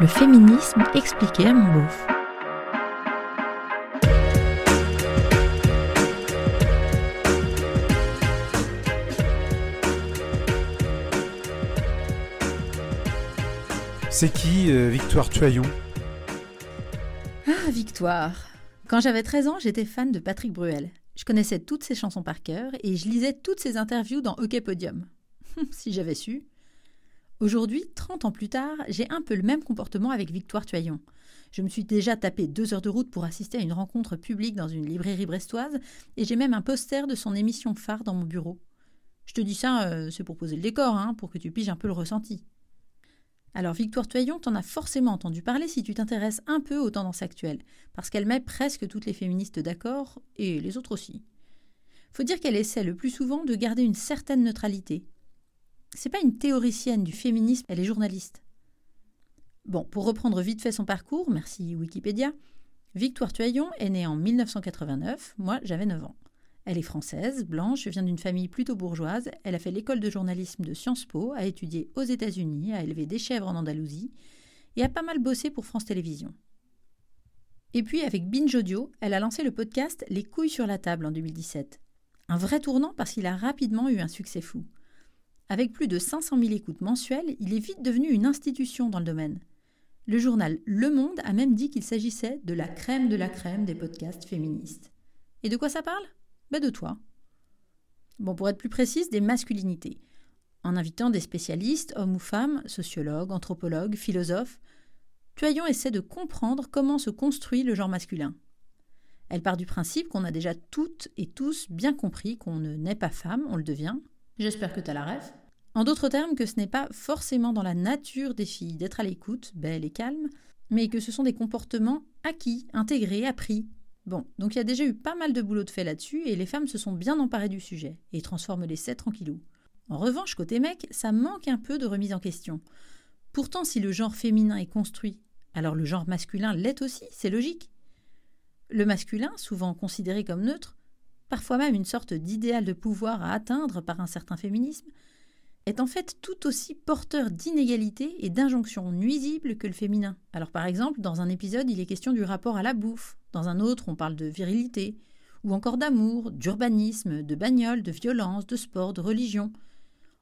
Le féminisme expliqué à mon beauf. C'est qui euh, Victoire Tuaillon Ah, Victoire Quand j'avais 13 ans, j'étais fan de Patrick Bruel. Je connaissais toutes ses chansons par cœur et je lisais toutes ses interviews dans Hockey Podium. si j'avais su. Aujourd'hui, 30 ans plus tard, j'ai un peu le même comportement avec Victoire Tuaillon. Je me suis déjà tapé deux heures de route pour assister à une rencontre publique dans une librairie brestoise et j'ai même un poster de son émission phare dans mon bureau. Je te dis ça, euh, c'est pour poser le décor, hein, pour que tu piges un peu le ressenti. Alors Victoire Tuaillon, t'en as forcément entendu parler si tu t'intéresses un peu aux tendances actuelles, parce qu'elle met presque toutes les féministes d'accord, et les autres aussi. Faut dire qu'elle essaie le plus souvent de garder une certaine neutralité. C'est pas une théoricienne du féminisme, elle est journaliste. Bon, pour reprendre vite fait son parcours, merci Wikipédia, Victoire Tuaillon est née en 1989, moi j'avais 9 ans. Elle est française, blanche, vient d'une famille plutôt bourgeoise. Elle a fait l'école de journalisme de Sciences Po, a étudié aux États-Unis, a élevé des chèvres en Andalousie et a pas mal bossé pour France Télévisions. Et puis, avec Binge Audio, elle a lancé le podcast Les couilles sur la table en 2017. Un vrai tournant parce qu'il a rapidement eu un succès fou. Avec plus de 500 000 écoutes mensuelles, il est vite devenu une institution dans le domaine. Le journal Le Monde a même dit qu'il s'agissait de la crème de la crème des podcasts féministes. Et de quoi ça parle? Ben de toi. Bon, pour être plus précise, des masculinités. En invitant des spécialistes, hommes ou femmes, sociologues, anthropologues, philosophes, Tuaillon essaie de comprendre comment se construit le genre masculin. Elle part du principe qu'on a déjà toutes et tous bien compris qu'on ne naît pas femme, on le devient. J'espère que tu as la rêve. En d'autres termes, que ce n'est pas forcément dans la nature des filles d'être à l'écoute, belle et calme, mais que ce sont des comportements acquis, intégrés, appris, Bon, donc il y a déjà eu pas mal de boulot de fait là-dessus et les femmes se sont bien emparées du sujet et transforment l'essai tranquillou. En revanche, côté mec, ça manque un peu de remise en question. Pourtant, si le genre féminin est construit, alors le genre masculin l'est aussi, c'est logique. Le masculin, souvent considéré comme neutre, parfois même une sorte d'idéal de pouvoir à atteindre par un certain féminisme, est en fait tout aussi porteur d'inégalités et d'injonctions nuisibles que le féminin. Alors par exemple, dans un épisode, il est question du rapport à la bouffe, dans un autre, on parle de virilité, ou encore d'amour, d'urbanisme, de bagnole, de violence, de sport, de religion.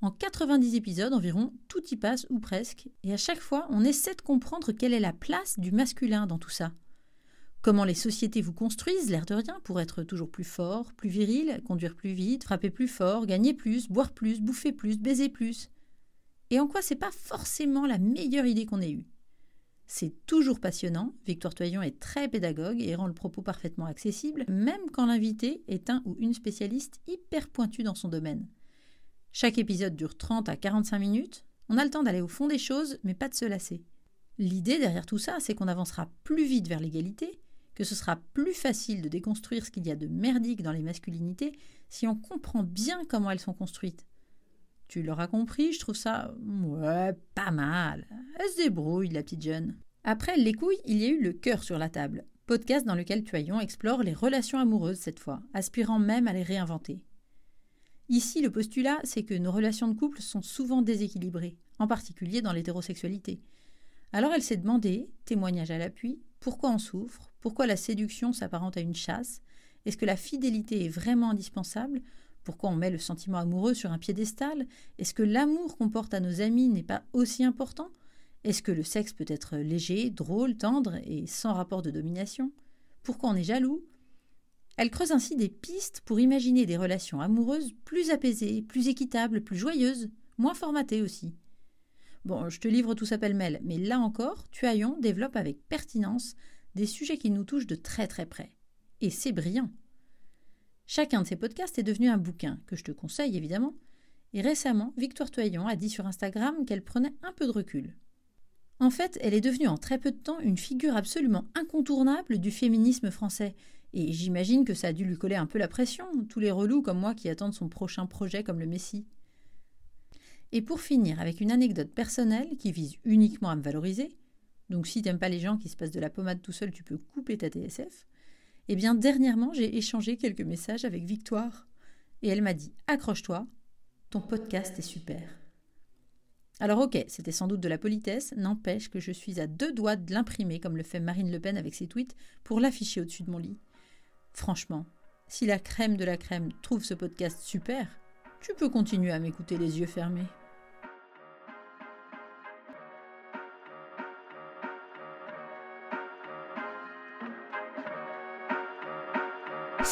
En 90 épisodes environ, tout y passe ou presque, et à chaque fois, on essaie de comprendre quelle est la place du masculin dans tout ça. Comment les sociétés vous construisent, l'air de rien, pour être toujours plus fort, plus viril, conduire plus vite, frapper plus fort, gagner plus, boire plus, bouffer plus, baiser plus. Et en quoi c'est pas forcément la meilleure idée qu'on ait eue? C'est toujours passionnant, Victoire Toyon est très pédagogue et rend le propos parfaitement accessible, même quand l'invité est un ou une spécialiste hyper pointue dans son domaine. Chaque épisode dure 30 à 45 minutes, on a le temps d'aller au fond des choses, mais pas de se lasser. L'idée derrière tout ça, c'est qu'on avancera plus vite vers l'égalité, que ce sera plus facile de déconstruire ce qu'il y a de merdique dans les masculinités si on comprend bien comment elles sont construites. Tu l'auras compris, je trouve ça ouais, pas mal. Elle se débrouille, la petite jeune. Après les couilles, il y a eu le cœur sur la table, podcast dans lequel Tuaillon explore les relations amoureuses cette fois, aspirant même à les réinventer. Ici, le postulat, c'est que nos relations de couple sont souvent déséquilibrées, en particulier dans l'hétérosexualité. Alors elle s'est demandé, témoignage à l'appui, pourquoi on souffre, pourquoi la séduction s'apparente à une chasse? Est-ce que la fidélité est vraiment indispensable? Pourquoi on met le sentiment amoureux sur un piédestal? Est-ce que l'amour qu'on porte à nos amis n'est pas aussi important? Est-ce que le sexe peut être léger, drôle, tendre et sans rapport de domination? Pourquoi on est jaloux? Elle creuse ainsi des pistes pour imaginer des relations amoureuses plus apaisées, plus équitables, plus joyeuses, moins formatées aussi. Bon, je te livre tout ça pêle-mêle, mais là encore, Tuaillon développe avec pertinence des sujets qui nous touchent de très très près. Et c'est brillant. Chacun de ces podcasts est devenu un bouquin, que je te conseille évidemment, et récemment, Victoire Toyon a dit sur Instagram qu'elle prenait un peu de recul. En fait, elle est devenue en très peu de temps une figure absolument incontournable du féminisme français, et j'imagine que ça a dû lui coller un peu la pression, tous les relous comme moi qui attendent son prochain projet comme le Messie. Et pour finir avec une anecdote personnelle qui vise uniquement à me valoriser, donc si t'aimes pas les gens qui se passent de la pommade tout seul, tu peux couper ta TSF. Eh bien, dernièrement, j'ai échangé quelques messages avec Victoire. Et elle m'a dit Accroche-toi, ton podcast est super. Alors ok, c'était sans doute de la politesse, n'empêche que je suis à deux doigts de l'imprimer comme le fait Marine Le Pen avec ses tweets pour l'afficher au-dessus de mon lit. Franchement, si la crème de la crème trouve ce podcast super, tu peux continuer à m'écouter les yeux fermés.